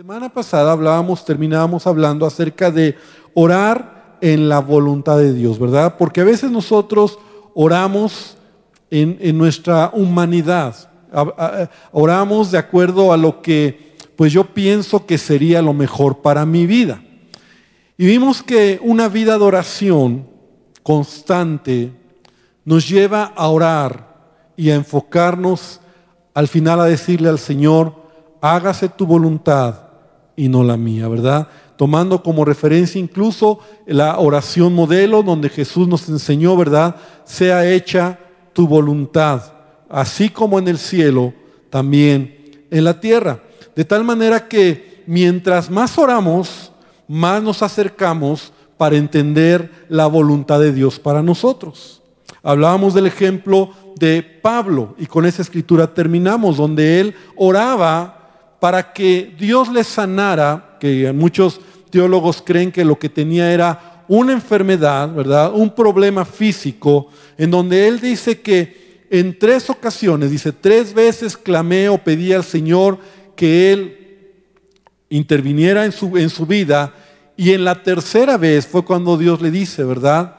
semana pasada hablábamos, terminábamos hablando acerca de orar en la voluntad de Dios, ¿verdad? Porque a veces nosotros oramos en, nuestra humanidad, oramos de acuerdo a lo que pues yo pienso que sería lo mejor para mi vida. Y vimos que una vida de oración constante nos lleva a orar y a enfocarnos al final a decirle al Señor, hágase tu voluntad y no la mía, ¿verdad? Tomando como referencia incluso la oración modelo donde Jesús nos enseñó, ¿verdad? Sea hecha tu voluntad, así como en el cielo, también en la tierra. De tal manera que mientras más oramos, más nos acercamos para entender la voluntad de Dios para nosotros. Hablábamos del ejemplo de Pablo y con esa escritura terminamos, donde él oraba para que Dios le sanara, que muchos teólogos creen que lo que tenía era una enfermedad, ¿verdad? Un problema físico, en donde él dice que en tres ocasiones, dice, tres veces clamé o pedí al Señor que él interviniera en su, en su vida, y en la tercera vez fue cuando Dios le dice, ¿verdad?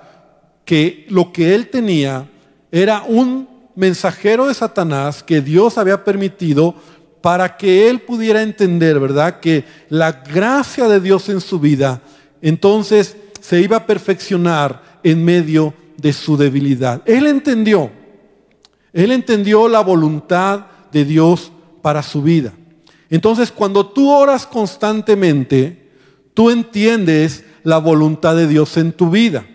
Que lo que él tenía era un mensajero de Satanás que Dios había permitido para que él pudiera entender, ¿verdad? Que la gracia de Dios en su vida, entonces se iba a perfeccionar en medio de su debilidad. Él entendió, él entendió la voluntad de Dios para su vida. Entonces, cuando tú oras constantemente, tú entiendes la voluntad de Dios en tu vida.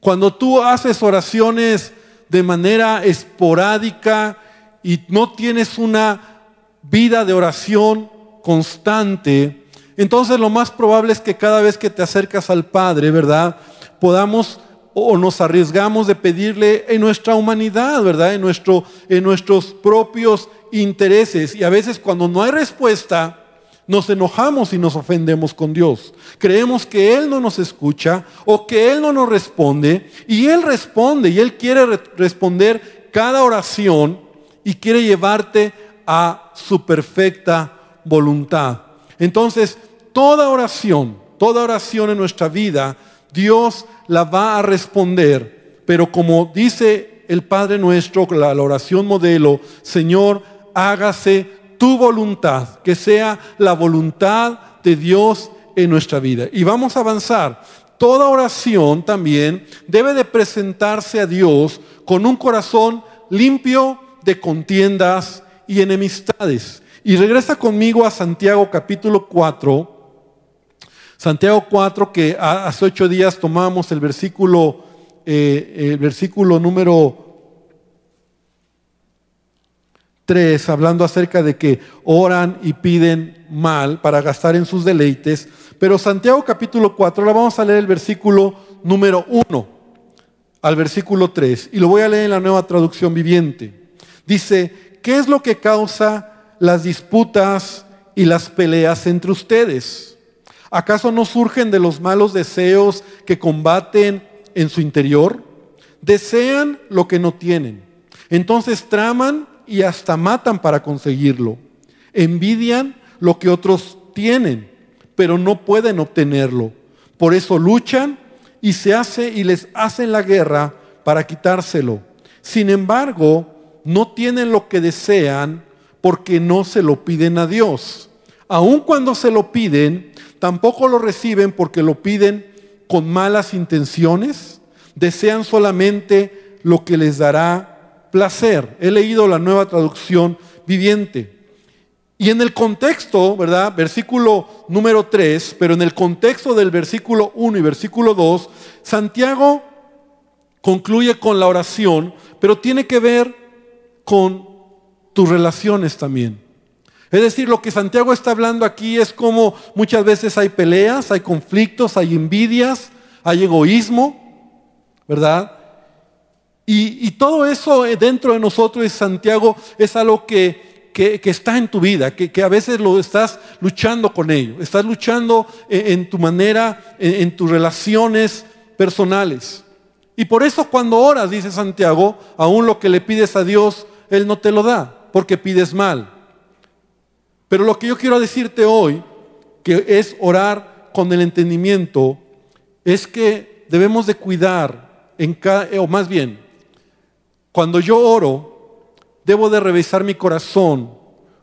Cuando tú haces oraciones de manera esporádica y no tienes una vida de oración constante, entonces lo más probable es que cada vez que te acercas al Padre, ¿verdad? Podamos o nos arriesgamos de pedirle en nuestra humanidad, ¿verdad? En, nuestro, en nuestros propios intereses. Y a veces cuando no hay respuesta, nos enojamos y nos ofendemos con Dios. Creemos que Él no nos escucha o que Él no nos responde. Y Él responde y Él quiere responder cada oración y quiere llevarte a su perfecta voluntad. Entonces, toda oración, toda oración en nuestra vida, Dios la va a responder. Pero como dice el Padre nuestro, la, oración modelo, Señor, hágase tu voluntad, que sea la voluntad de Dios en nuestra vida. Y vamos a avanzar. Toda oración también debe de presentarse a Dios con un corazón limpio de contiendas y enemistades. Y regresa conmigo a Santiago capítulo 4. Santiago 4, que hace ocho días tomamos el versículo, eh, el versículo número 3, hablando acerca de que oran y piden mal para gastar en sus deleites. Pero Santiago capítulo 4, ahora vamos a leer el versículo número 1 al versículo 3. Y lo voy a leer en la nueva traducción viviente. Dice, ¿qué es lo que causa las disputas y las peleas entre ustedes? ¿Acaso no surgen de los malos deseos que combaten en su interior? Desean lo que no tienen. Entonces traman y hasta matan para conseguirlo. Envidian lo que otros tienen, pero no pueden obtenerlo. Por eso luchan y se hace y les hacen la guerra para quitárselo. Sin embargo, no tienen lo que desean porque no se lo piden a Dios. Aun cuando se lo piden, tampoco lo reciben porque lo piden con malas intenciones. Desean solamente lo que les dará placer. He leído la nueva traducción viviente. Y en el contexto, ¿verdad? Versículo número 3, pero en el contexto del versículo 1 y versículo 2, Santiago concluye con la oración, pero tiene que ver con tus relaciones también. Es decir, lo que Santiago está hablando aquí es como muchas veces hay peleas, hay conflictos, hay envidias, hay egoísmo, ¿verdad? Y, todo eso dentro de nosotros, Santiago, es algo que, que, está en tu vida, que, a veces lo estás luchando con ello, estás luchando en, tu manera, en, en tus relaciones personales. Y por eso cuando oras, dice Santiago, aún lo que le pides a Dios, él no te lo da porque pides mal. Pero lo que yo quiero decirte hoy que es orar con el entendimiento, es que debemos de cuidar, en cada, o más bien, cuando yo oro, debo de revisar mi corazón,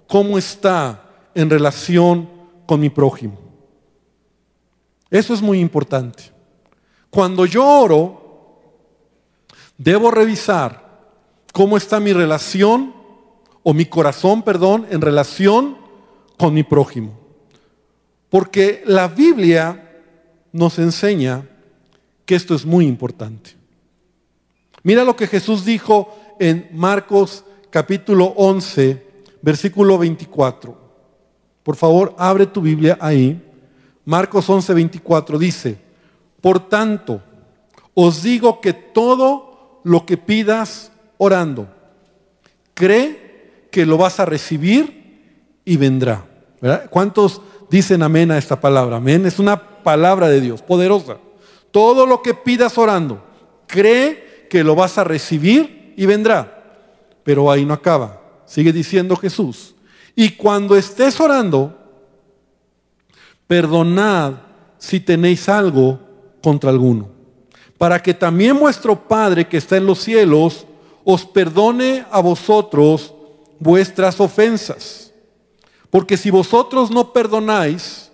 cómo está en relación con mi prójimo. Eso es muy importante. Cuando yo oro, debo revisar cómo está mi relación, o mi corazón, perdón, en relación con mi prójimo. Porque la Biblia nos enseña que esto es muy importante. Mira lo que Jesús dijo en Marcos capítulo 11, versículo 24. Por favor, abre tu Biblia ahí. Marcos 11, 24 dice, por tanto, os digo que todo lo que pidas orando, cree que lo vas a recibir y vendrá. ¿Cuántos dicen amén a esta palabra. Amén. Es una palabra de Dios, poderosa. Todo lo que pidas orando, cree que lo vas a recibir y vendrá. Pero ahí no acaba. Sigue diciendo Jesús. Y cuando estés orando, perdonad si tenéis algo contra alguno, para que también vuestro Padre que está en los cielos os perdone a vosotros vuestras ofensas. Porque si vosotros no perdonáis,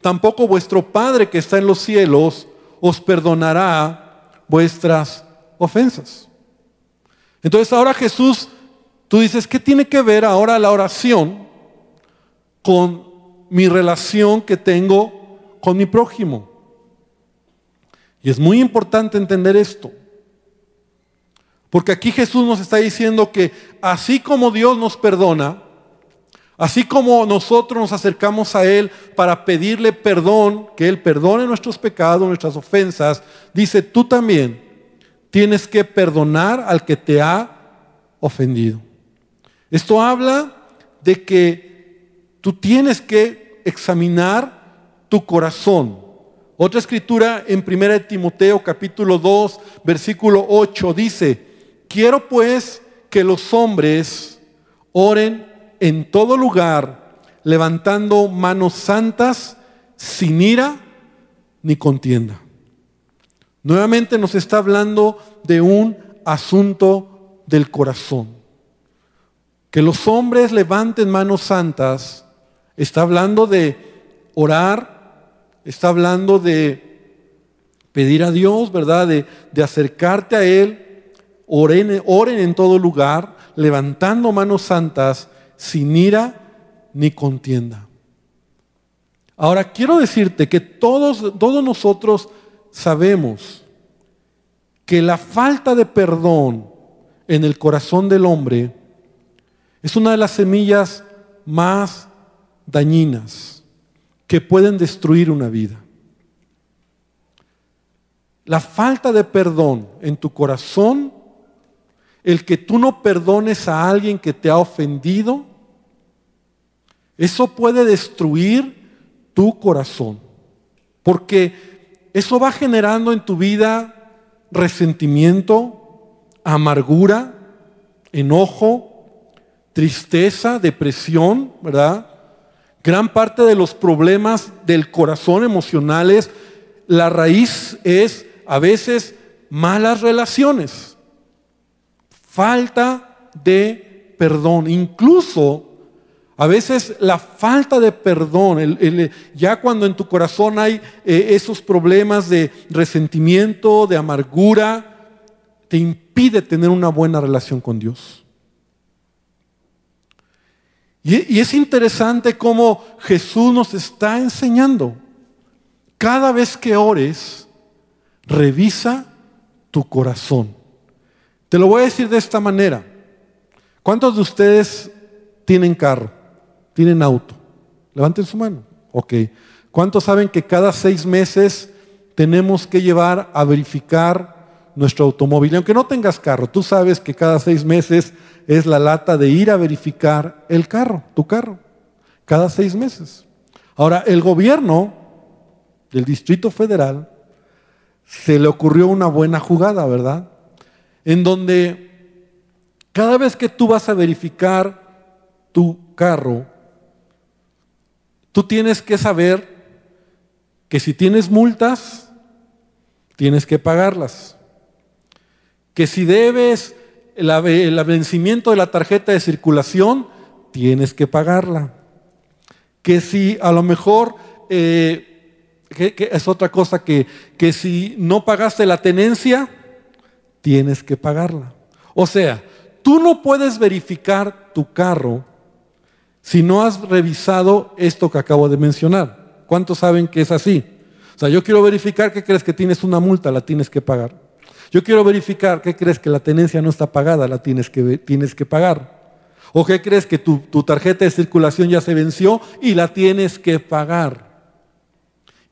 tampoco vuestro Padre que está en los cielos os perdonará vuestras ofensas. Entonces ahora Jesús, tú dices, ¿qué tiene que ver ahora la oración con mi relación que tengo con mi prójimo? Y es muy importante entender esto. Porque aquí Jesús nos está diciendo que así como Dios nos perdona, Así como nosotros nos acercamos a Él para pedirle perdón, que Él perdone nuestros pecados, nuestras ofensas, dice, tú también tienes que perdonar al que te ha ofendido. Esto habla de que tú tienes que examinar tu corazón. Otra escritura en 1 Timoteo capítulo 2, versículo 8 dice, quiero pues que los hombres oren en todo lugar, levantando manos santas, sin ira ni contienda. Nuevamente nos está hablando de un asunto del corazón. Que los hombres levanten manos santas, está hablando de orar, está hablando de pedir a Dios, ¿verdad? De, de acercarte a Él, oren, en todo lugar, levantando manos santas, sin ira ni contienda. Ahora quiero decirte que todos, todos nosotros sabemos que la falta de perdón en el corazón del hombre es una de las semillas más dañinas que pueden destruir una vida. La falta de perdón en tu corazón el que tú no perdones a alguien que te ha ofendido, eso puede destruir tu corazón. Porque eso va generando en tu vida resentimiento, amargura, enojo, tristeza, depresión, ¿verdad? Gran parte de los problemas del corazón emocionales, la raíz es a veces malas relaciones falta de perdón. Incluso a veces la falta de perdón, ya cuando en tu corazón hay eh, esos problemas de resentimiento, de amargura, te impide tener una buena relación con Dios. Y, y es interesante cómo Jesús nos está enseñando. Cada vez que ores, revisa tu corazón. Te lo voy a decir de esta manera. ¿Cuántos de ustedes tienen carro? ¿Tienen auto? Levanten su mano. Ok. ¿Cuántos saben que cada seis meses tenemos que llevar a verificar nuestro automóvil? Y aunque no tengas carro, tú sabes que cada seis meses es la lata de ir a verificar el carro, tu carro. Cada seis meses. Ahora, el gobierno del Distrito Federal se le ocurrió una buena jugada, ¿verdad? En donde cada vez que tú vas a verificar tu carro, tú tienes que saber que si tienes multas, tienes que pagarlas. Que si debes el vencimiento de la tarjeta de circulación, tienes que pagarla. Que si a lo mejor, eh, es otra cosa, que, que si no pagaste la tenencia, tienes que pagarla. O sea, tú no puedes verificar tu carro si no has revisado esto que acabo de mencionar. ¿Cuántos saben que es así? O sea, yo quiero verificar que crees que tienes una multa, la tienes que pagar. Yo quiero verificar qué crees que la tenencia no está pagada, la tienes que, tienes que pagar. O qué crees que tu, tu tarjeta de circulación ya se venció y la tienes que pagar.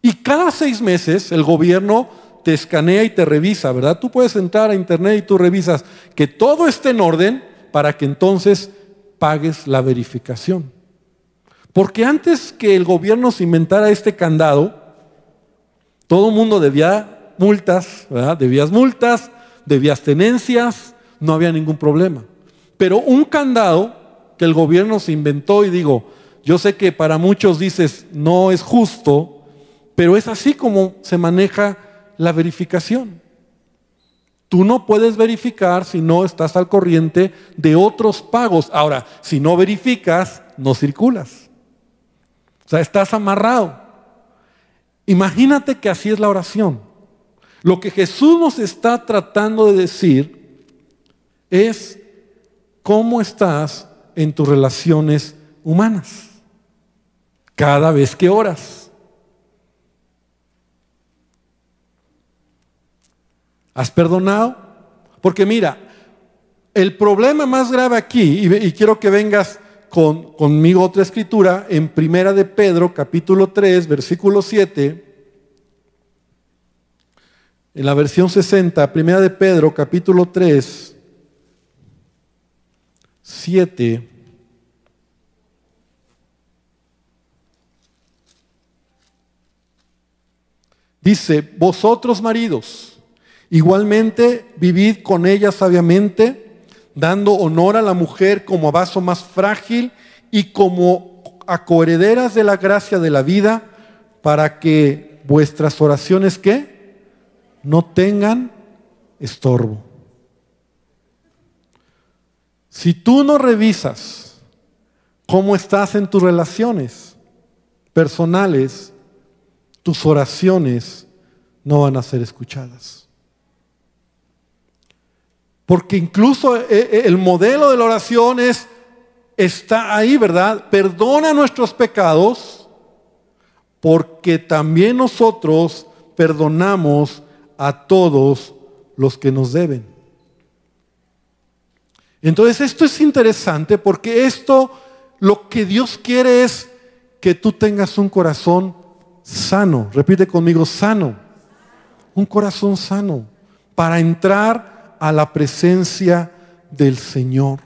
Y cada seis meses el gobierno te escanea y te revisa, ¿verdad? Tú puedes entrar a internet y tú revisas que todo esté en orden para que entonces pagues la verificación. Porque antes que el gobierno se inventara este candado, todo el mundo debía multas, ¿verdad? Debías multas, debías tenencias, no había ningún problema. Pero un candado que el gobierno se inventó y digo, yo sé que para muchos dices, no es justo, pero es así como se maneja la verificación. Tú no puedes verificar si no estás al corriente de otros pagos. Ahora, si no verificas, no circulas. O sea, estás amarrado. Imagínate que así es la oración. Lo que Jesús nos está tratando de decir es cómo estás en tus relaciones humanas cada vez que oras. ¿Has perdonado? Porque mira, el problema más grave aquí, y, quiero que vengas con, conmigo otra escritura, en Primera de Pedro, capítulo 3, versículo 7, en la versión 60, Primera de Pedro, capítulo 3, 7. Dice, vosotros maridos, Igualmente, vivid con ella sabiamente, dando honor a la mujer como a vaso más frágil y como a de la gracia de la vida, para que vuestras oraciones ¿qué? no tengan estorbo. Si tú no revisas cómo estás en tus relaciones personales, tus oraciones no van a ser escuchadas. Porque incluso eh, eh, el modelo de la oración es, está ahí, ¿verdad? Perdona nuestros pecados porque también nosotros perdonamos a todos los que nos deben. Entonces esto es interesante porque esto lo que Dios quiere es que tú tengas un corazón sano. Repite conmigo, sano. Un corazón sano para entrar a la presencia del Señor.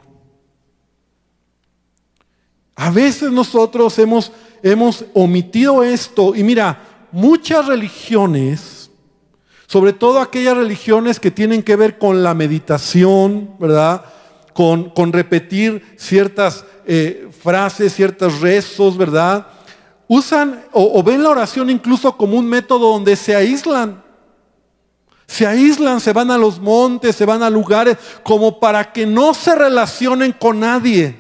A veces nosotros hemos, hemos omitido esto y mira, muchas religiones, sobre todo aquellas religiones que tienen que ver con la meditación, ¿verdad? Con, con repetir ciertas eh, frases, ciertos rezos, ¿verdad? Usan o ven la oración incluso como un método donde se aíslan. Se aíslan, se van a los montes, se van a lugares como para que no se relacionen con nadie.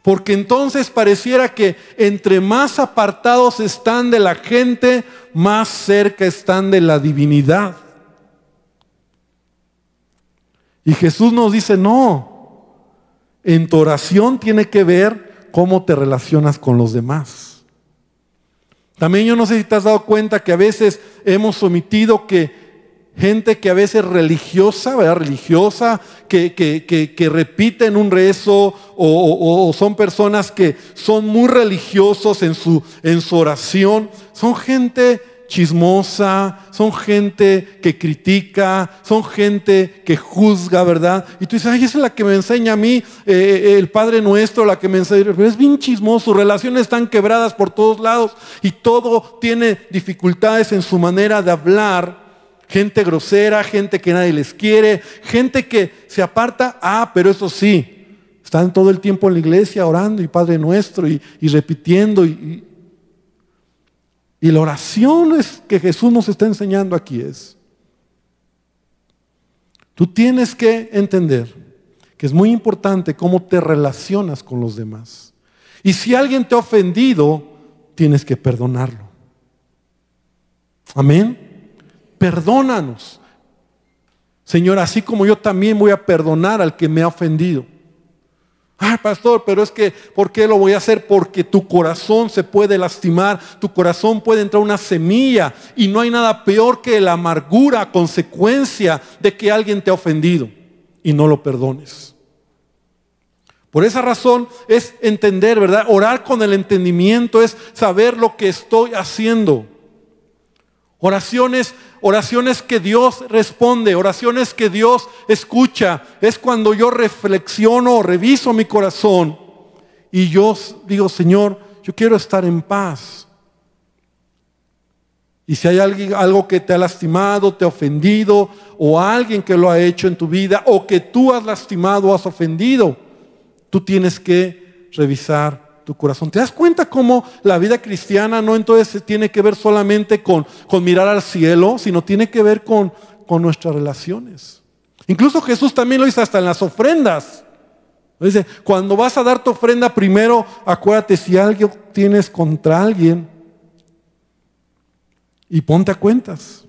Porque entonces pareciera que entre más apartados están de la gente, más cerca están de la divinidad. Y Jesús nos dice, no, en tu oración tiene que ver cómo te relacionas con los demás. También yo no sé si te has dado cuenta que a veces hemos omitido que gente que a veces religiosa, ¿verdad? Religiosa, que, que, que, repiten un rezo o, son personas que son muy religiosos en su, en su oración, son gente chismosa, son gente que critica, son gente que juzga, ¿verdad? Y tú dices, ay, esa es la que me enseña a mí, eh, eh, el Padre Nuestro, la que me enseña, pero es bien chismoso, sus relaciones están quebradas por todos lados y todo tiene dificultades en su manera de hablar. Gente grosera, gente que nadie les quiere, gente que se aparta, ah, pero eso sí, Están todo el tiempo en la iglesia orando y Padre nuestro y, repitiendo. Y, y la oración es que Jesús nos está enseñando aquí es, tú tienes que entender que es muy importante cómo te relacionas con los demás. Y si alguien te ha ofendido, tienes que perdonarlo. Amén. Perdónanos. Señor, así como yo también voy a perdonar al que me ha ofendido. Ah, pastor, pero es que, ¿por qué lo voy a hacer? Porque tu corazón se puede lastimar, tu corazón puede entrar una semilla y no hay nada peor que la amargura consecuencia de que alguien te ha ofendido y no lo perdones. Por esa razón es entender, ¿verdad? Orar con el entendimiento es saber lo que estoy haciendo. Oraciones, oraciones que Dios responde, oraciones que Dios escucha. Es cuando yo reflexiono, reviso mi corazón y yo digo, Señor, yo quiero estar en paz. Y si hay algo que te ha lastimado, te ha ofendido, o alguien que lo ha hecho en tu vida, o que tú has lastimado has ofendido, tú tienes que revisar tu corazón. ¿Te das cuenta cómo la vida cristiana no entonces tiene que ver solamente con, con mirar al cielo, sino tiene que ver con, con nuestras relaciones? Incluso Jesús también lo dice hasta en las ofrendas. Dice, cuando vas a dar tu ofrenda primero, acuérdate si algo tienes contra alguien y ponte a cuentas.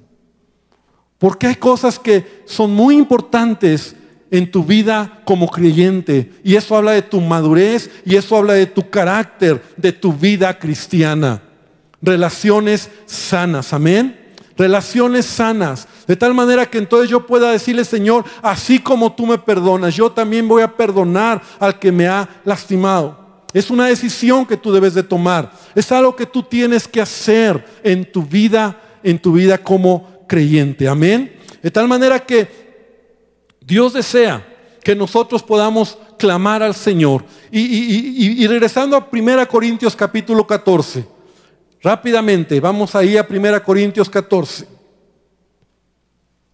Porque hay cosas que son muy importantes en tu vida como creyente. Y eso habla de tu madurez y eso habla de tu carácter, de tu vida cristiana. Relaciones sanas, amén. Relaciones sanas. De tal manera que entonces yo pueda decirle, Señor, así como tú me perdonas, yo también voy a perdonar al que me ha lastimado. Es una decisión que tú debes de tomar. Es algo que tú tienes que hacer en tu vida, en tu vida como creyente. Amén. De tal manera que Dios desea que nosotros podamos clamar al Señor. Y, regresando a 1 Corintios capítulo 14, rápidamente, vamos ahí a 1 Corintios 14.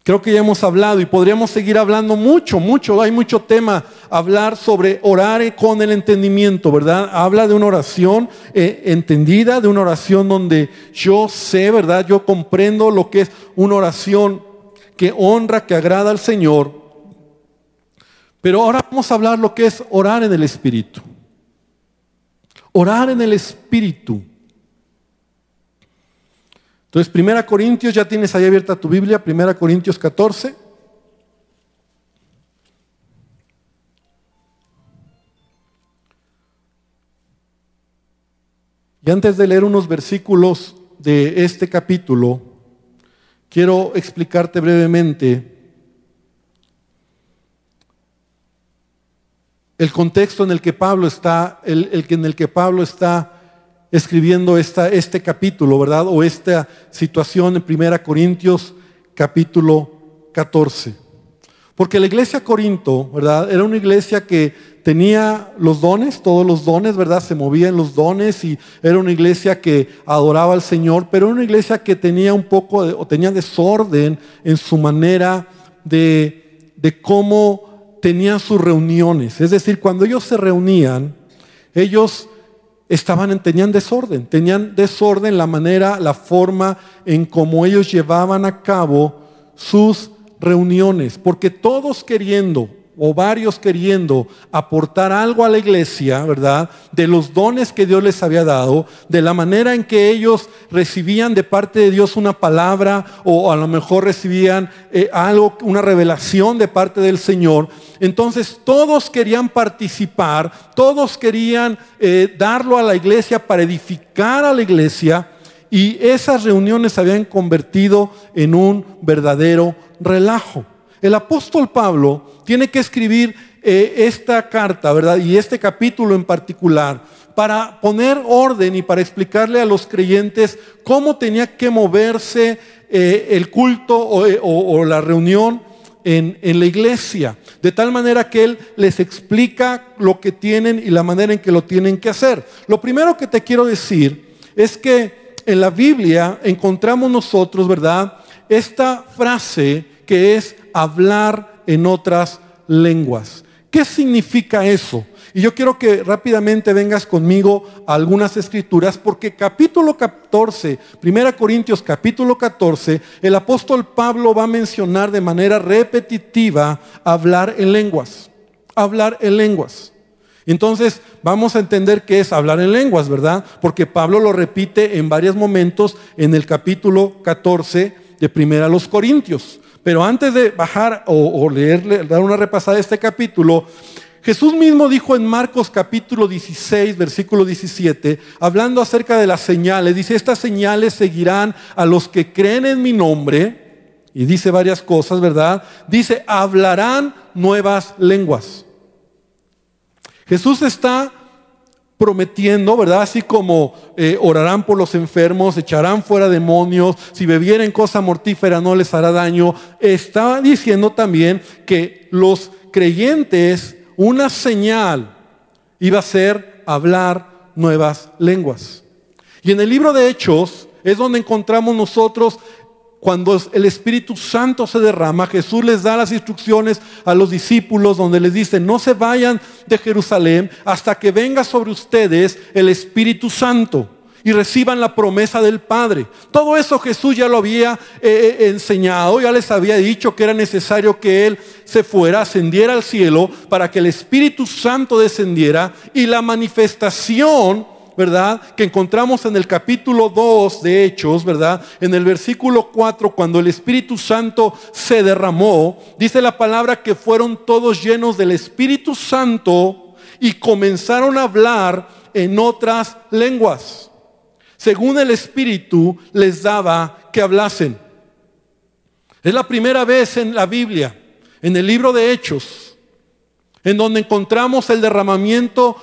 Creo que ya hemos hablado y podríamos seguir hablando mucho, mucho, hay mucho tema, hablar sobre orar con el entendimiento, ¿verdad? Habla de una oración eh, entendida, de una oración donde yo sé, ¿verdad? Yo comprendo lo que es una oración que honra, que agrada al Señor pero ahora vamos a hablar lo que es orar en el Espíritu. Orar en el Espíritu. Entonces, Primera Corintios, ya tienes ahí abierta tu Biblia, Primera Corintios 14. Y antes de leer unos versículos de este capítulo, quiero explicarte brevemente el contexto en el que Pablo está, el, en el que Pablo está escribiendo esta, este capítulo, ¿verdad? O esta situación en 1 Corintios capítulo 14. Porque la iglesia Corinto, ¿verdad? Era una iglesia que tenía los dones, todos los dones, ¿verdad? Se movía en los dones y era una iglesia que adoraba al Señor, pero era una iglesia que tenía un poco, o tenía desorden en su manera de, de cómo tenían sus reuniones. Es decir, cuando ellos se reunían, ellos estaban, tenían desorden, tenían desorden la manera, la forma en cómo ellos llevaban a cabo sus reuniones, porque todos queriendo o varios queriendo aportar algo a la iglesia, ¿verdad? De los dones que Dios les había dado, de la manera en que ellos recibían de parte de Dios una palabra o a lo mejor recibían eh, algo, una revelación de parte del Señor. Entonces todos querían participar, todos querían eh, darlo a la iglesia para edificar a la iglesia y esas reuniones se habían convertido en un verdadero relajo. El apóstol Pablo tiene que escribir eh, esta carta, ¿verdad? Y este capítulo en particular, para poner orden y para explicarle a los creyentes cómo tenía que moverse eh, el culto eh, o, la reunión en, la iglesia, de tal manera que Él les explica lo que tienen y la manera en que lo tienen que hacer. Lo primero que te quiero decir es que en la Biblia encontramos nosotros, ¿verdad? Esta frase que es hablar en otras lenguas. ¿Qué significa eso? Y yo quiero que rápidamente vengas conmigo a algunas escrituras, porque capítulo 14, 1 Corintios capítulo 14, el apóstol Pablo va a mencionar de manera repetitiva hablar en lenguas, hablar en lenguas. Entonces vamos a entender qué es hablar en lenguas, ¿verdad? Porque Pablo lo repite en varios momentos en el capítulo 14 de Primera a los Corintios. Pero antes de bajar o, leerle, dar una repasada de este capítulo, Jesús mismo dijo en Marcos capítulo 16, versículo 17, hablando acerca de las señales, dice, estas señales seguirán a los que creen en mi nombre, y dice varias cosas, ¿verdad? Dice, hablarán nuevas lenguas. Jesús está prometiendo, ¿verdad? Así como eh, orarán por los enfermos, echarán fuera demonios, si bebieren cosa mortífera no les hará daño. Está diciendo también que los creyentes una señal iba a ser hablar nuevas lenguas. Y en el libro de Hechos es donde encontramos nosotros cuando el Espíritu Santo se derrama, Jesús les da las instrucciones a los discípulos donde les dice, no se vayan de Jerusalén hasta que venga sobre ustedes el Espíritu Santo y reciban la promesa del Padre. Todo eso Jesús ya lo había eh, eh, enseñado, ya les había dicho que era necesario que Él se fuera, ascendiera al cielo para que el Espíritu Santo descendiera y la manifestación, ¿verdad? Que encontramos en el capítulo 2 de Hechos, ¿verdad? En el versículo 4, cuando el Espíritu Santo se derramó, dice la palabra que fueron todos llenos del Espíritu Santo y comenzaron a hablar en otras lenguas según el Espíritu les daba que hablasen. Es la primera vez en la Biblia, en el libro de Hechos, en donde encontramos el derramamiento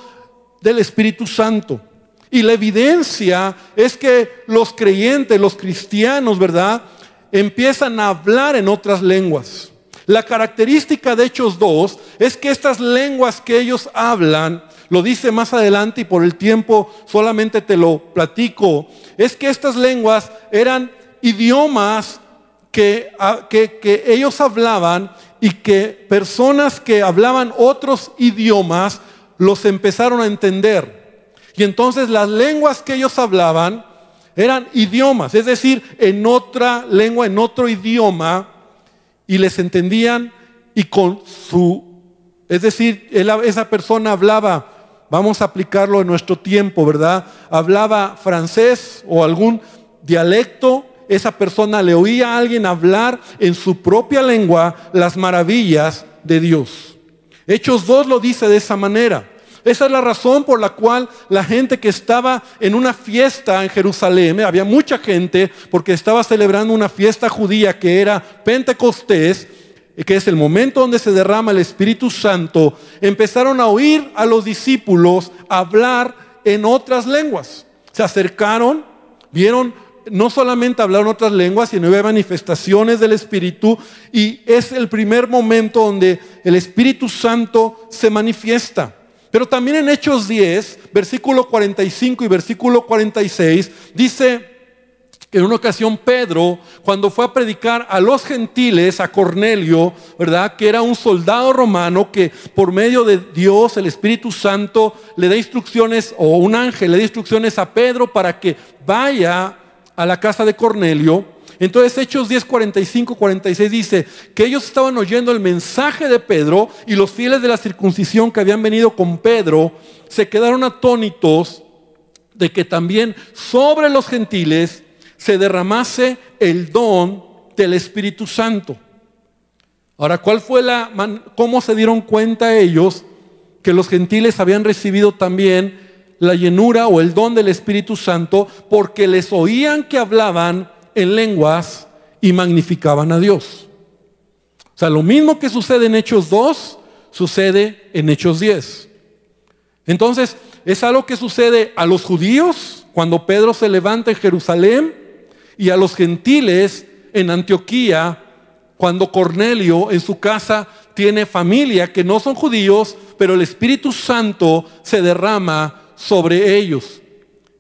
del Espíritu Santo. Y la evidencia es que los creyentes, los cristianos, ¿verdad? Empiezan a hablar en otras lenguas. La característica de Hechos 2 es que estas lenguas que ellos hablan lo dice más adelante y por el tiempo solamente te lo platico, es que estas lenguas eran idiomas que, que, ellos hablaban y que personas que hablaban otros idiomas los empezaron a entender. Y entonces las lenguas que ellos hablaban eran idiomas, es decir, en otra lengua, en otro idioma, y les entendían y con su, es decir, esa persona hablaba vamos a aplicarlo en nuestro tiempo, ¿verdad? Hablaba francés o algún dialecto, esa persona le oía a alguien hablar en su propia lengua las maravillas de Dios. Hechos 2 lo dice de esa manera. Esa es la razón por la cual la gente que estaba en una fiesta en Jerusalén, había mucha gente porque estaba celebrando una fiesta judía que era Pentecostés, que es el momento donde se derrama el Espíritu Santo, empezaron a oír a los discípulos hablar en otras lenguas. Se acercaron, vieron no solamente hablar en otras lenguas, sino había manifestaciones del Espíritu y es el primer momento donde el Espíritu Santo se manifiesta. Pero también en Hechos 10, versículo 45 y versículo 46, dice en una ocasión Pedro, cuando fue a predicar a los gentiles, a Cornelio, ¿verdad? Que era un soldado romano que por medio de Dios, el Espíritu Santo, le da instrucciones, o un ángel le da instrucciones a Pedro para que vaya a la casa de Cornelio. Entonces Hechos 10, 45, 46 dice que ellos estaban oyendo el mensaje de Pedro y los fieles de la circuncisión que habían venido con Pedro se quedaron atónitos de que también sobre los gentiles se derramase el don del Espíritu Santo. Ahora, ¿cuál fue la cómo se dieron cuenta ellos que los gentiles habían recibido también la llenura o el don del Espíritu Santo porque les oían que hablaban en lenguas y magnificaban a Dios? O sea, lo mismo que sucede en Hechos 2 sucede en Hechos 10. Entonces, es algo que sucede a los judíos cuando Pedro se levanta en Jerusalén y a los gentiles en Antioquía, cuando Cornelio en su casa tiene familia que no son judíos, pero el Espíritu Santo se derrama sobre ellos.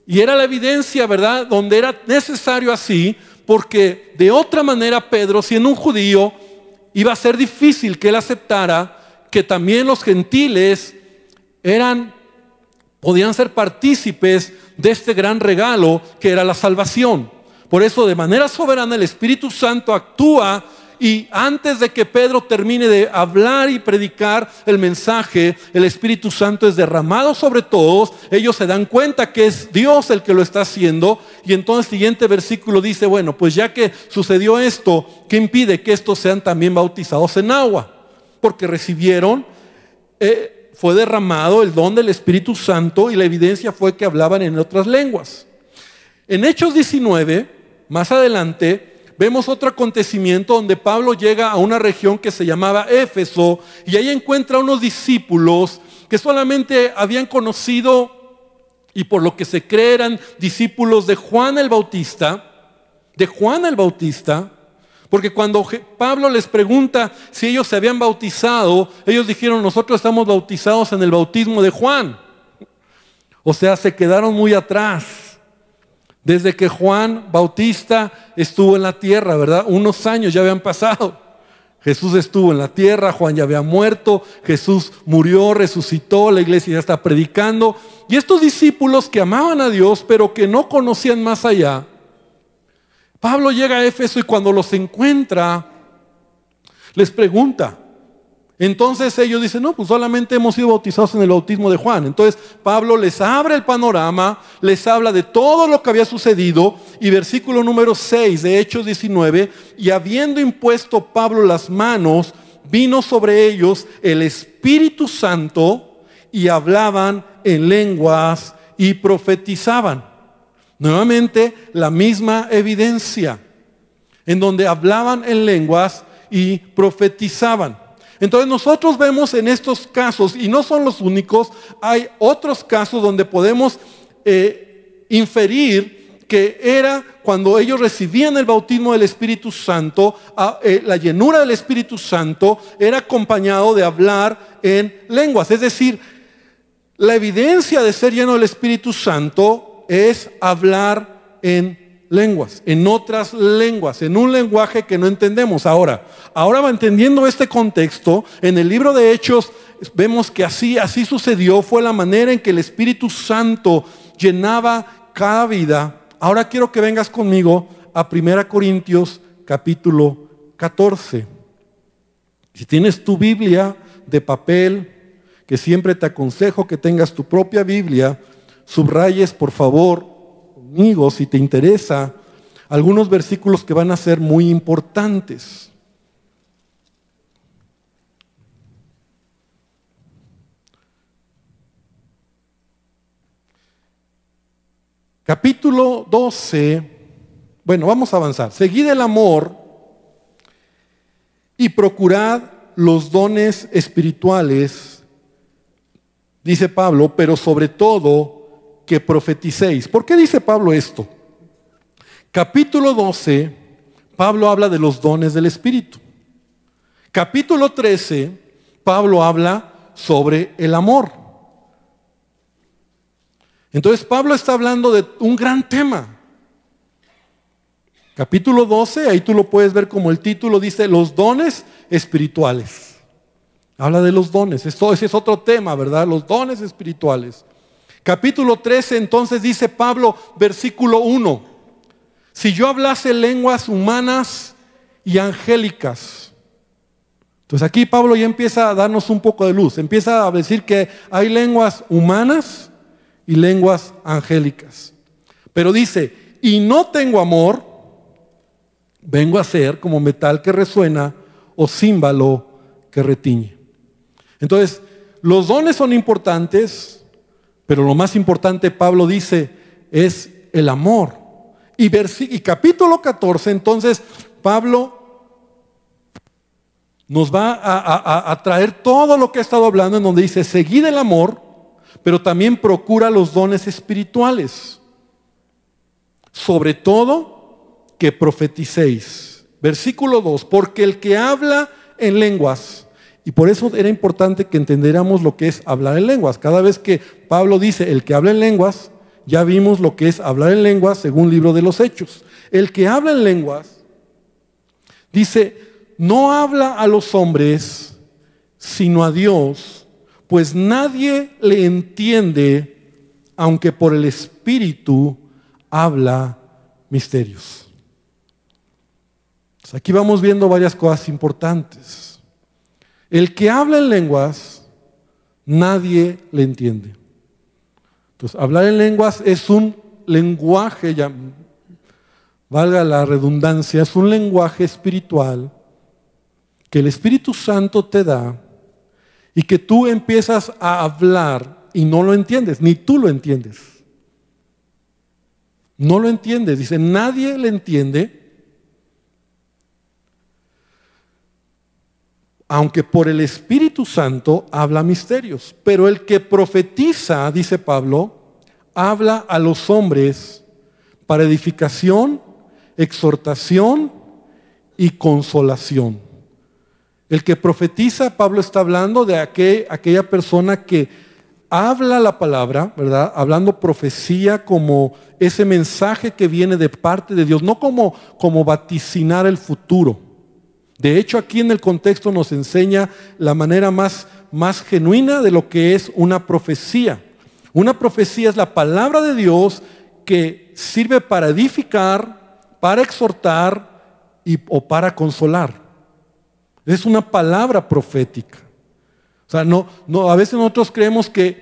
Y era la evidencia, ¿verdad?, donde era necesario así, porque de otra manera Pedro, siendo un judío, iba a ser difícil que él aceptara que también los gentiles eran, podían ser partícipes de este gran regalo que era la salvación. Por eso de manera soberana el Espíritu Santo actúa y antes de que Pedro termine de hablar y predicar el mensaje, el Espíritu Santo es derramado sobre todos. Ellos se dan cuenta que es Dios el que lo está haciendo. Y entonces el siguiente versículo dice, bueno, pues ya que sucedió esto, ¿qué impide que estos sean también bautizados en agua? Porque recibieron, eh, fue derramado el don del Espíritu Santo y la evidencia fue que hablaban en otras lenguas. En Hechos 19, más adelante, vemos otro acontecimiento donde Pablo llega a una región que se llamaba Éfeso y ahí encuentra unos discípulos que solamente habían conocido y por lo que se cree eran discípulos de Juan el Bautista, de Juan el Bautista, porque cuando Pablo les pregunta si ellos se habían bautizado, ellos dijeron, nosotros estamos bautizados en el bautismo de Juan. O sea, se quedaron muy atrás. Desde que Juan Bautista estuvo en la tierra, ¿verdad? Unos años ya habían pasado. Jesús estuvo en la tierra, Juan ya había muerto, Jesús murió, resucitó, la iglesia ya está predicando. Y estos discípulos que amaban a Dios, pero que no conocían más allá, Pablo llega a Éfeso y cuando los encuentra, les pregunta, entonces ellos dicen, no, pues solamente hemos sido bautizados en el bautismo de Juan. Entonces Pablo les abre el panorama, les habla de todo lo que había sucedido y versículo número 6 de Hechos 19, y habiendo impuesto Pablo las manos, vino sobre ellos el Espíritu Santo y hablaban en lenguas y profetizaban. Nuevamente la misma evidencia, en donde hablaban en lenguas y profetizaban. Entonces nosotros vemos en estos casos, y no son los únicos, hay otros casos donde podemos eh, inferir que era cuando ellos recibían el bautismo del Espíritu Santo, eh, la llenura del Espíritu Santo era acompañado de hablar en lenguas. Es decir, la evidencia de ser lleno del Espíritu Santo es hablar en lenguas, en otras lenguas, en un lenguaje que no entendemos. Ahora, ahora va entendiendo este contexto, en el libro de Hechos vemos que así, así sucedió, fue la manera en que el Espíritu Santo llenaba cada vida. Ahora quiero que vengas conmigo a 1 Corintios capítulo 14. Si tienes tu Biblia de papel, que siempre te aconsejo que tengas tu propia Biblia, subrayes por favor si te interesa, algunos versículos que van a ser muy importantes. Capítulo 12, bueno, vamos a avanzar. Seguid el amor y procurad los dones espirituales, dice Pablo, pero sobre todo que profeticéis. ¿Por qué dice Pablo esto? Capítulo 12, Pablo habla de los dones del Espíritu. Capítulo 13, Pablo habla sobre el amor. Entonces Pablo está hablando de un gran tema. Capítulo 12, ahí tú lo puedes ver como el título dice, los dones espirituales. Habla de los dones, esto, ese es otro tema, ¿verdad? Los dones espirituales. Capítulo 13 entonces dice Pablo, versículo 1, si yo hablase lenguas humanas y angélicas. Entonces aquí Pablo ya empieza a darnos un poco de luz, empieza a decir que hay lenguas humanas y lenguas angélicas. Pero dice, y no tengo amor, vengo a ser como metal que resuena o címbalo que retiñe. Entonces, los dones son importantes, pero lo más importante, Pablo dice, es el amor. Y, y capítulo 14, entonces, Pablo nos va a, traer todo lo que ha estado hablando, en donde dice, seguid el amor, pero también procura los dones espirituales. Sobre todo, que profeticéis. Versículo 2, porque el que habla en lenguas, y por eso era importante que entendiéramos lo que es hablar en lenguas. Cada vez que Pablo dice el que habla en lenguas, ya vimos lo que es hablar en lenguas según libro de los Hechos. El que habla en lenguas dice, no habla a los hombres, sino a Dios, pues nadie le entiende, aunque por el Espíritu habla misterios. aquí vamos viendo varias cosas importantes. El que habla en lenguas, nadie le entiende. Entonces, hablar en lenguas es un lenguaje, ya, valga la redundancia, es un lenguaje espiritual que el Espíritu Santo te da y que tú empiezas a hablar y no lo entiendes, ni tú lo entiendes. No lo entiendes, dice, nadie le entiende, aunque por el Espíritu Santo habla misterios, pero el que profetiza, dice Pablo, habla a los hombres para edificación, exhortación y consolación. El que profetiza, Pablo está hablando de aquella persona que habla la palabra, ¿verdad? Hablando profecía como ese mensaje que viene de parte de Dios, no como, como vaticinar el futuro. De hecho, aquí en el contexto nos enseña la manera más, más genuina de lo que es una profecía. Una profecía es la palabra de Dios que sirve para edificar, para exhortar o para consolar. Es una palabra profética. O sea, no, no, a veces nosotros creemos que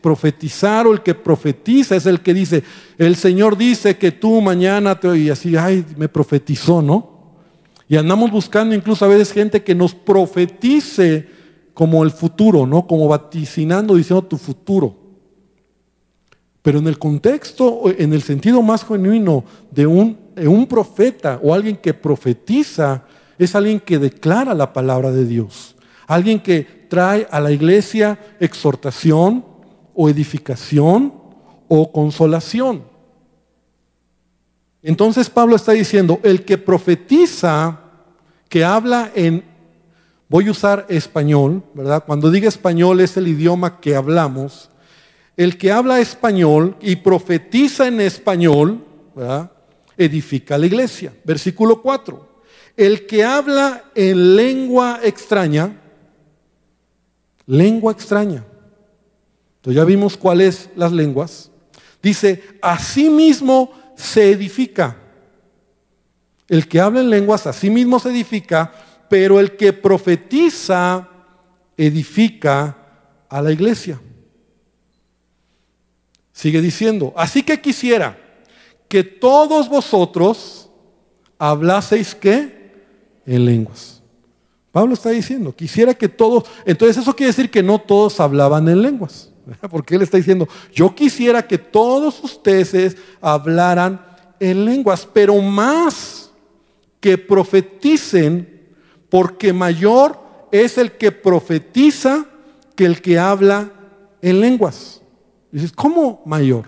profetizar o el que profetiza es el que dice, el Señor dice que tú mañana te y así, ay, me profetizó, ¿no? Y andamos buscando incluso a veces gente que nos profetice como el futuro, ¿no? Como vaticinando, diciendo tu futuro. Pero en el contexto, en el sentido más genuino de un, de un profeta o alguien que profetiza, es alguien que declara la palabra de Dios, alguien que trae a la iglesia exhortación o edificación o consolación. Entonces Pablo está diciendo, el que profetiza, que habla en, voy a usar español, ¿verdad? Cuando diga español es el idioma que hablamos. El que habla español y profetiza en español, ¿verdad? Edifica la iglesia. Versículo 4. El que habla en lengua extraña, lengua extraña. Entonces ya vimos cuáles las lenguas. Dice, así mismo se edifica. El que habla en lenguas, así mismo se edifica, pero el que profetiza, edifica a la iglesia. Sigue diciendo, así que quisiera que todos vosotros hablaseis qué? en lenguas. Pablo está diciendo, quisiera que todos, entonces eso quiere decir que no todos hablaban en lenguas, porque él está diciendo, yo quisiera que todos ustedes hablaran en lenguas, pero más que profeticen, porque mayor es el que profetiza que el que habla en lenguas. Dices, ¿cómo mayor?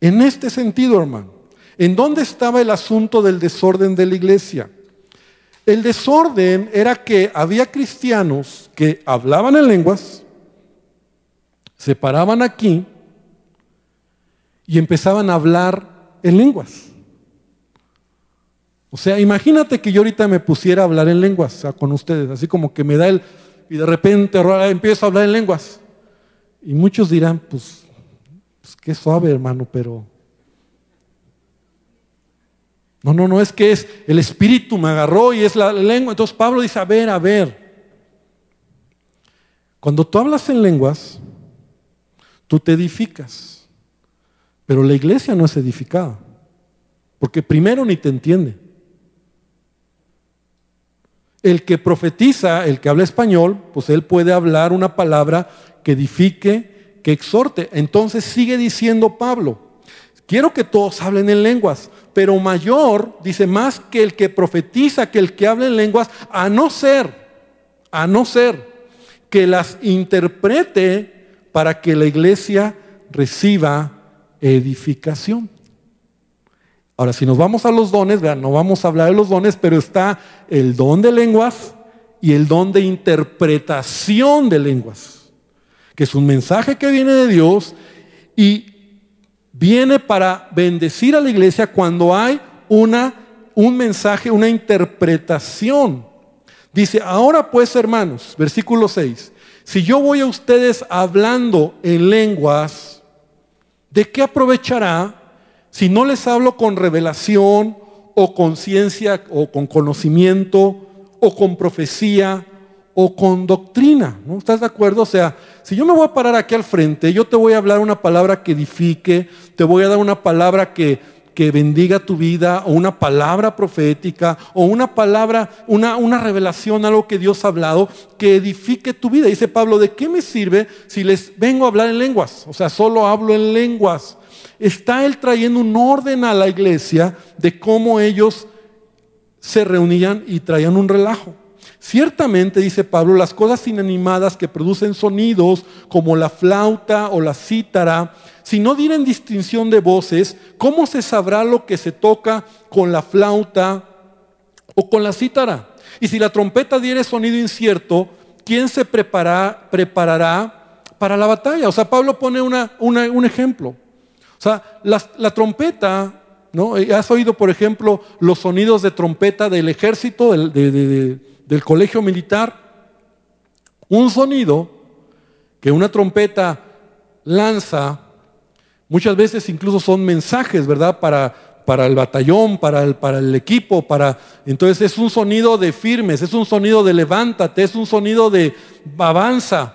En este sentido, hermano, ¿en dónde estaba el asunto del desorden de la iglesia? El desorden era que había cristianos que hablaban en lenguas, se paraban aquí y empezaban a hablar en lenguas. O sea, imagínate que yo ahorita me pusiera a hablar en lenguas con ustedes, así como que me da el... y de repente empiezo a hablar en lenguas. Y muchos dirán, pues, pues qué suave hermano, pero no, no, no es que es el espíritu me agarró y es la lengua. Entonces Pablo dice, a ver, a ver. Cuando tú hablas en lenguas, tú te edificas. Pero la iglesia no es edificada. Porque primero ni te entiende. El que profetiza, el que habla español, pues él puede hablar una palabra que edifique, que exhorte. Entonces sigue diciendo Pablo, quiero que todos hablen en lenguas, pero mayor, dice, más que el que profetiza, que el que habla en lenguas, a no ser, a no ser que las interprete para que la iglesia reciba edificación. Ahora, si nos vamos a los dones, vean, no vamos a hablar de los dones, pero está el don de lenguas y el don de interpretación de lenguas, que es un mensaje que viene de Dios y viene para bendecir a la iglesia cuando hay una, un mensaje, una interpretación. Dice, ahora pues hermanos, versículo 6, si yo voy a ustedes hablando en lenguas, ¿de qué aprovechará si no les hablo con revelación o con ciencia o con conocimiento o con profecía o con doctrina? ¿no? ¿Estás de acuerdo? O sea, si yo me voy a parar aquí al frente, yo te voy a hablar una palabra que edifique, te voy a dar una palabra que que bendiga tu vida, o una palabra profética, o una palabra, una, una revelación, algo que Dios ha hablado, que edifique tu vida. Dice Pablo, ¿de qué me sirve si les vengo a hablar en lenguas? O sea, solo hablo en lenguas. Está él trayendo un orden a la iglesia de cómo ellos se reunían y traían un relajo. Ciertamente, dice Pablo, las cosas inanimadas que producen sonidos como la flauta o la cítara, si no dieren distinción de voces, ¿cómo se sabrá lo que se toca con la flauta o con la cítara? Y si la trompeta diere sonido incierto, ¿quién se prepara, preparará para la batalla? O sea, Pablo pone un ejemplo. O sea, la, trompeta, ¿no? ¿Has oído, por ejemplo, los sonidos de trompeta del ejército, del colegio militar? Un sonido que una trompeta lanza Muchas veces incluso son mensajes, ¿verdad? Para, para el batallón, para el, para el equipo, para... Entonces es un sonido de firmes, es un sonido de levántate, es un sonido de avanza.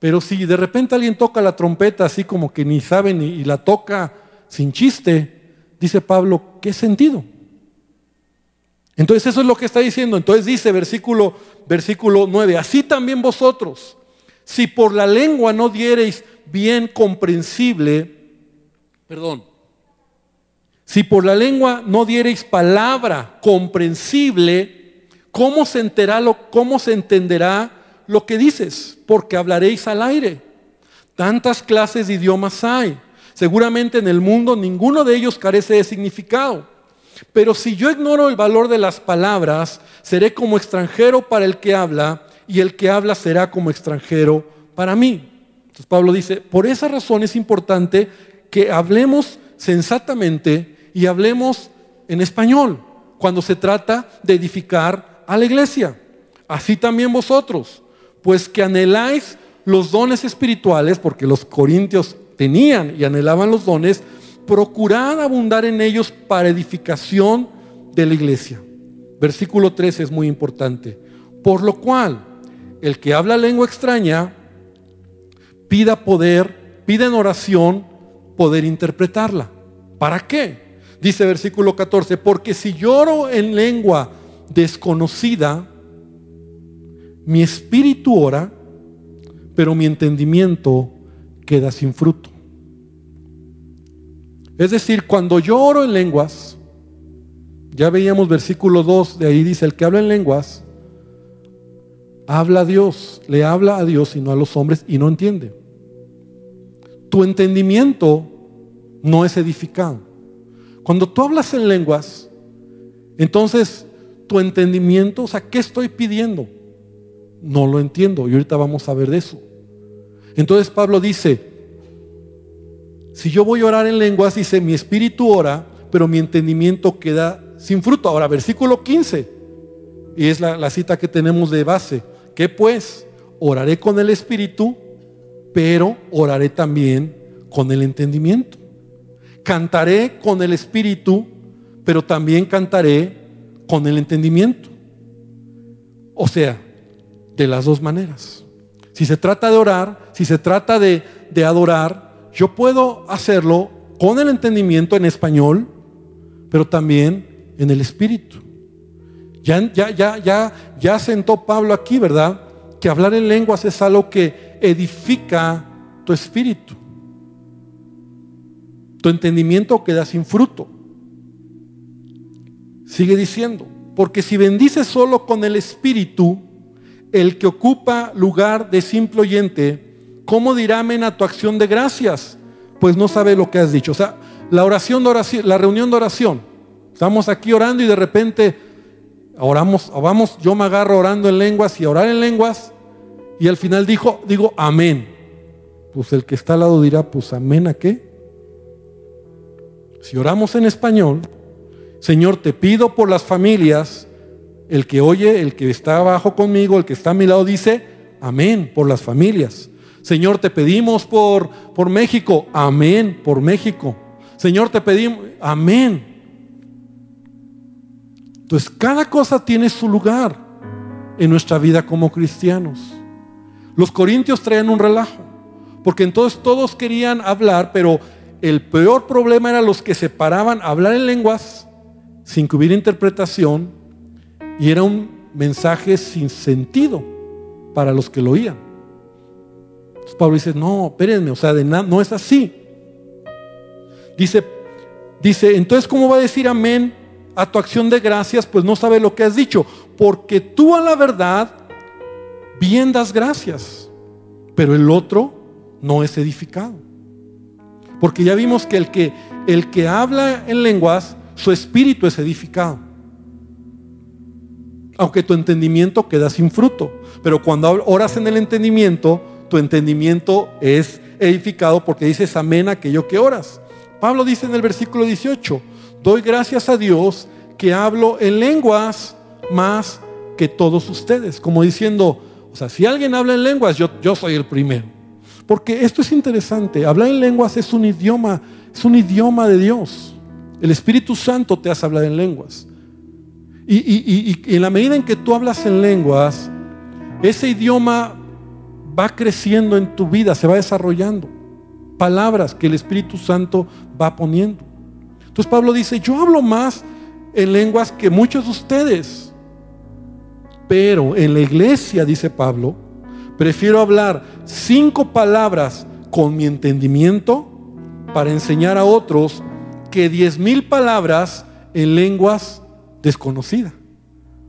Pero si de repente alguien toca la trompeta así como que ni sabe ni y la toca sin chiste, dice Pablo, ¿qué sentido? Entonces eso es lo que está diciendo. Entonces dice versículo, versículo 9, así también vosotros, si por la lengua no diereis bien comprensible, perdón, si por la lengua no diereis palabra comprensible, ¿cómo se, enterará lo, ¿cómo se entenderá lo que dices? Porque hablaréis al aire. Tantas clases de idiomas hay. Seguramente en el mundo ninguno de ellos carece de significado. Pero si yo ignoro el valor de las palabras, seré como extranjero para el que habla y el que habla será como extranjero para mí. Pablo dice, por esa razón es importante que hablemos sensatamente y hablemos en español cuando se trata de edificar a la iglesia. Así también vosotros, pues que anheláis los dones espirituales, porque los corintios tenían y anhelaban los dones, procurad abundar en ellos para edificación de la iglesia. Versículo 13 es muy importante. Por lo cual, el que habla lengua extraña, pida poder, pida en oración poder interpretarla. ¿Para qué? Dice versículo 14, porque si lloro en lengua desconocida, mi espíritu ora, pero mi entendimiento queda sin fruto. Es decir, cuando lloro en lenguas, ya veíamos versículo 2, de ahí dice, el que habla en lenguas, habla a Dios, le habla a Dios y no a los hombres y no entiende tu entendimiento no es edificado. Cuando tú hablas en lenguas, entonces tu entendimiento, o sea, ¿qué estoy pidiendo? No lo entiendo y ahorita vamos a ver de eso. Entonces Pablo dice, si yo voy a orar en lenguas, dice, mi espíritu ora, pero mi entendimiento queda sin fruto. Ahora, versículo 15, y es la, la cita que tenemos de base, que pues oraré con el espíritu, pero oraré también con el entendimiento. Cantaré con el espíritu, pero también cantaré con el entendimiento. O sea, de las dos maneras. Si se trata de orar, si se trata de, adorar, yo puedo hacerlo con el entendimiento en español, pero también en el espíritu. Ya, ya, ya, ya, ya sentó Pablo aquí, ¿verdad? Que hablar en lenguas es algo que edifica tu espíritu. Tu entendimiento queda sin fruto. Sigue diciendo, porque si bendices solo con el espíritu, el que ocupa lugar de simple oyente, ¿cómo dirá amén a tu acción de gracias? Pues no sabe lo que has dicho. O sea, la oración de oración, la reunión de oración. Estamos aquí orando y de repente oramos, vamos, yo me agarro orando en lenguas y orar en lenguas y al final dijo, digo, amén. Pues el que está al lado dirá, pues amén a qué. Si oramos en español, Señor, te pido por las familias, el que oye, el que está abajo conmigo, el que está a mi lado dice, Amén, por las familias. Señor, te pedimos por, por México. Amén, por México. Señor, te pedimos. Amén. Entonces, cada cosa tiene su lugar en nuestra vida como cristianos. Los corintios traían un relajo, porque entonces todos querían hablar, pero el peor problema era los que se paraban a hablar en lenguas sin que hubiera interpretación y era un mensaje sin sentido para los que lo oían. Entonces Pablo dice, no, espérenme, o sea, no es así. Dice, dice, entonces ¿cómo va a decir amén a tu acción de gracias? Pues no sabe lo que has dicho, porque tú a la verdad bien das gracias, pero el otro no es edificado. Porque ya vimos que el que, el que habla en lenguas, su espíritu es edificado. Aunque tu entendimiento queda sin fruto. Pero cuando oras en el entendimiento, tu entendimiento es edificado porque dices amén aquello que oras. Pablo dice en el versículo 18, doy gracias a Dios que hablo en lenguas más que todos ustedes. Como diciendo, o sea, si alguien habla en lenguas, yo, yo soy el primero. Porque esto es interesante. Hablar en lenguas es un idioma, es un idioma de Dios. El Espíritu Santo te hace hablar en lenguas. Y, y, en la medida en que tú hablas en lenguas, ese idioma va creciendo en tu vida, se va desarrollando. Palabras que el Espíritu Santo va poniendo. Pablo dice, yo hablo más en lenguas que muchos de ustedes. Pero en la iglesia, dice Pablo, Prefiero hablar cinco palabras con mi entendimiento para enseñar a otros que diez mil palabras en lenguas desconocidas.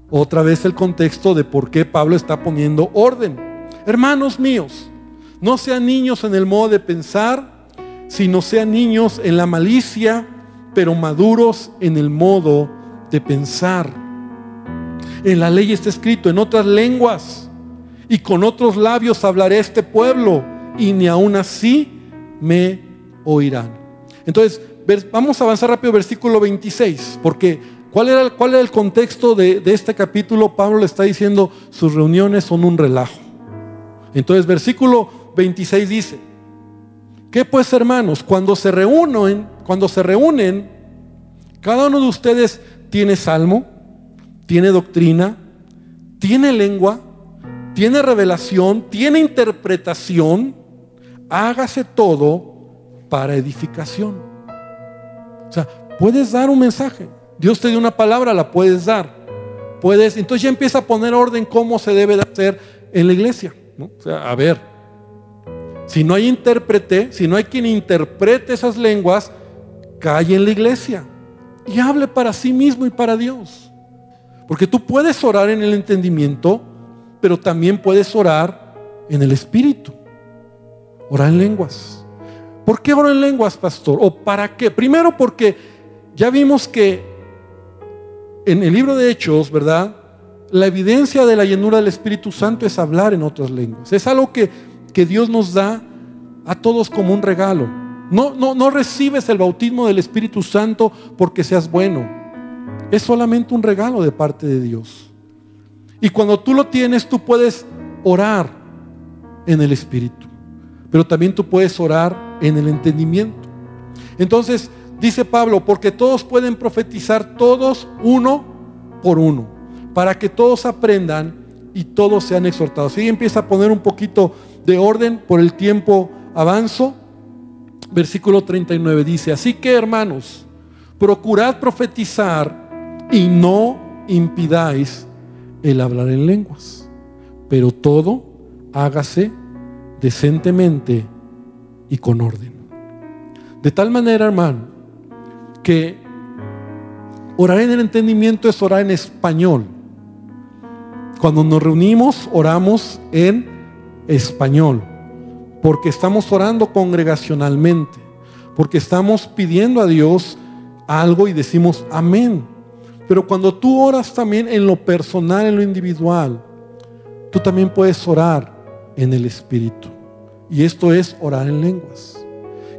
Otra vez el contexto de por qué Pablo está poniendo orden. Hermanos míos, no sean niños en el modo de pensar, sino sean niños en la malicia, pero maduros en el modo de pensar. En la ley está escrito en otras lenguas y con otros labios hablaré a este pueblo y ni aún así me oirán. Entonces, vamos a avanzar rápido versículo 26, porque ¿cuál era, el contexto de, de este capítulo? Pablo le está diciendo, sus reuniones son un relajo. Entonces, versículo 26 dice, ¿qué pues hermanos? Cuando se reúnen, cuando se reúnen, cada uno de ustedes tiene salmo, tiene doctrina, tiene lengua, tiene revelación, tiene interpretación, hágase todo para edificación. O sea, puedes dar un mensaje. Dios te dio una palabra, la puedes dar. Puedes, entonces ya empieza a poner orden cómo se debe de hacer en la iglesia. O sea, a ver, si no hay intérprete, si no hay quien interprete esas lenguas, calle en la iglesia y hable para sí mismo y para Dios. Porque tú puedes orar en el entendimiento, pero también puedes orar en el Espíritu. Orar en lenguas. ¿Por qué orar en lenguas, pastor? ¿O para qué? Primero porque ya vimos que en el libro de Hechos, ¿verdad? La evidencia de la llenura del Espíritu Santo es hablar en otras lenguas. Es algo que, que Dios nos da a todos como un regalo. No, no, no recibes el bautismo del Espíritu Santo porque seas bueno. Es solamente un regalo de parte de Dios. Y cuando tú lo tienes, tú puedes orar en el Espíritu. Pero también tú puedes orar en el entendimiento. Entonces, dice Pablo, porque todos pueden profetizar, todos uno por uno, para que todos aprendan y todos sean exhortados. Y empieza a poner un poquito de orden por el tiempo avanzo. Versículo 39 dice, así que hermanos, procurad profetizar y no impidáis el hablar en lenguas. Pero todo hágase decentemente y con orden. De tal manera, hermano, que orar en el entendimiento es orar en español. Cuando nos reunimos, oramos en español, porque estamos orando congregacionalmente, porque estamos pidiendo a Dios algo y decimos amén. Pero cuando tú oras también en lo personal, en lo individual, tú también puedes orar en el Espíritu. Y esto es orar en lenguas.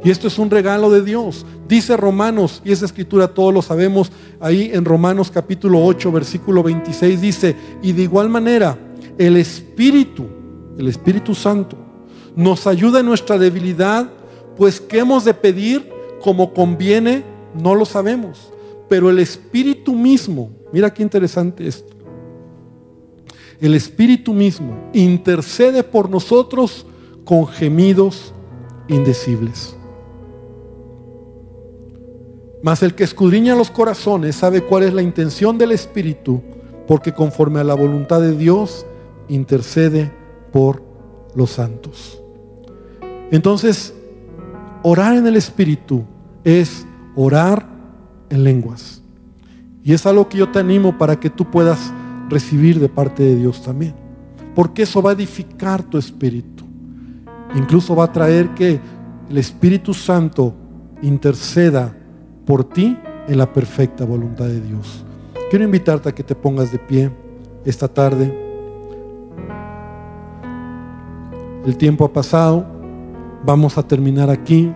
Y esto es un regalo de Dios. Dice Romanos, y esa escritura todos lo sabemos, ahí en Romanos capítulo 8, versículo 26 dice, y de igual manera, el Espíritu el Espíritu Santo, nos ayuda en nuestra debilidad, pues ¿qué hemos de pedir como conviene? No lo sabemos. Pero el Espíritu mismo, mira qué interesante esto, el Espíritu mismo intercede por nosotros con gemidos indecibles. Mas el que escudriña los corazones sabe cuál es la intención del Espíritu, porque conforme a la voluntad de Dios intercede por los santos. Entonces, orar en el Espíritu es orar en lenguas. Y es algo que yo te animo para que tú puedas recibir de parte de Dios también. Porque eso va a edificar tu espíritu. Incluso va a traer que el Espíritu Santo interceda por ti en la perfecta voluntad de Dios. Quiero invitarte a que te pongas de pie esta tarde. El tiempo ha pasado, vamos a terminar aquí,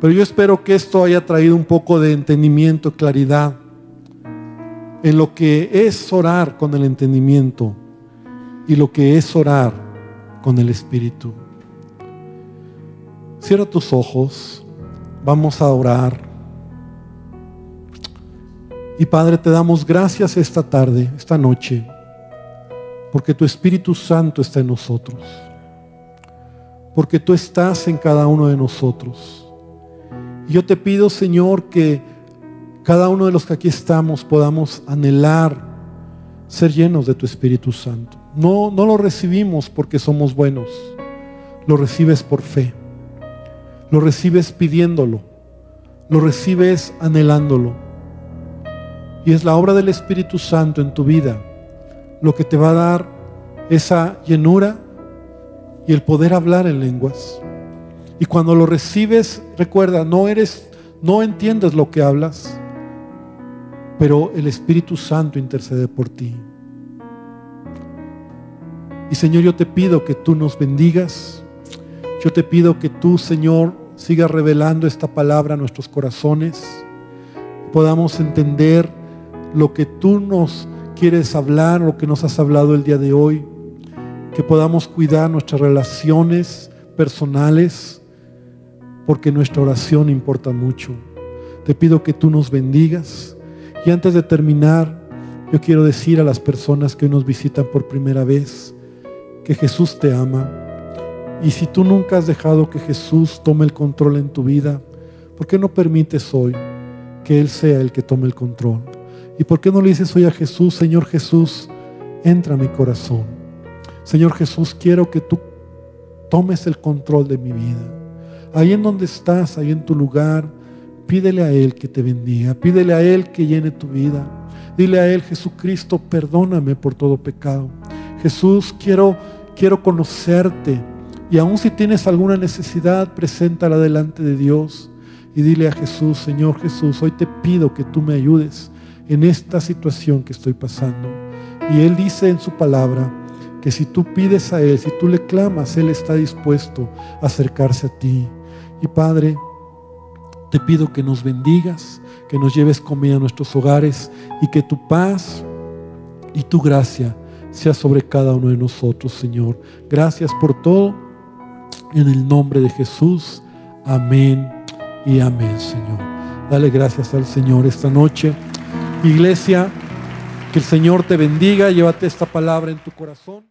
pero yo espero que esto haya traído un poco de entendimiento, claridad en lo que es orar con el entendimiento y lo que es orar con el Espíritu. Cierra tus ojos, vamos a orar. Y Padre, te damos gracias esta tarde, esta noche, porque tu Espíritu Santo está en nosotros, porque tú estás en cada uno de nosotros. Yo te pido, Señor, que cada uno de los que aquí estamos podamos anhelar ser llenos de tu Espíritu Santo. No, no lo recibimos porque somos buenos, lo recibes por fe, lo recibes pidiéndolo, lo recibes anhelándolo. Y es la obra del Espíritu Santo en tu vida lo que te va a dar esa llenura y el poder hablar en lenguas. Y cuando lo recibes, recuerda, no eres, no entiendes lo que hablas, pero el Espíritu Santo intercede por ti. Y Señor, yo te pido que tú nos bendigas. Yo te pido que tú, Señor, sigas revelando esta palabra a nuestros corazones. Podamos entender lo que tú nos quieres hablar, lo que nos has hablado el día de hoy. Que podamos cuidar nuestras relaciones personales, porque nuestra oración importa mucho. Te pido que tú nos bendigas. Y antes de terminar, yo quiero decir a las personas que hoy nos visitan por primera vez que Jesús te ama. Y si tú nunca has dejado que Jesús tome el control en tu vida, ¿por qué no permites hoy que Él sea el que tome el control? ¿Y por qué no le dices hoy a Jesús, Señor Jesús, entra a mi corazón? Señor Jesús, quiero que tú tomes el control de mi vida. Ahí en donde estás, ahí en tu lugar, pídele a Él que te bendiga, pídele a Él que llene tu vida. Dile a Él, Jesucristo, perdóname por todo pecado. Jesús, quiero, quiero conocerte. Y aun si tienes alguna necesidad, preséntala delante de Dios. Y dile a Jesús, Señor Jesús, hoy te pido que tú me ayudes en esta situación que estoy pasando. Y Él dice en su palabra que si tú pides a Él, si tú le clamas, Él está dispuesto a acercarse a ti. Y Padre, te pido que nos bendigas, que nos lleves comida a nuestros hogares y que tu paz y tu gracia sea sobre cada uno de nosotros, Señor. Gracias por todo. En el nombre de Jesús. Amén y amén, Señor. Dale gracias al Señor esta noche. Iglesia, que el Señor te bendiga. Llévate esta palabra en tu corazón.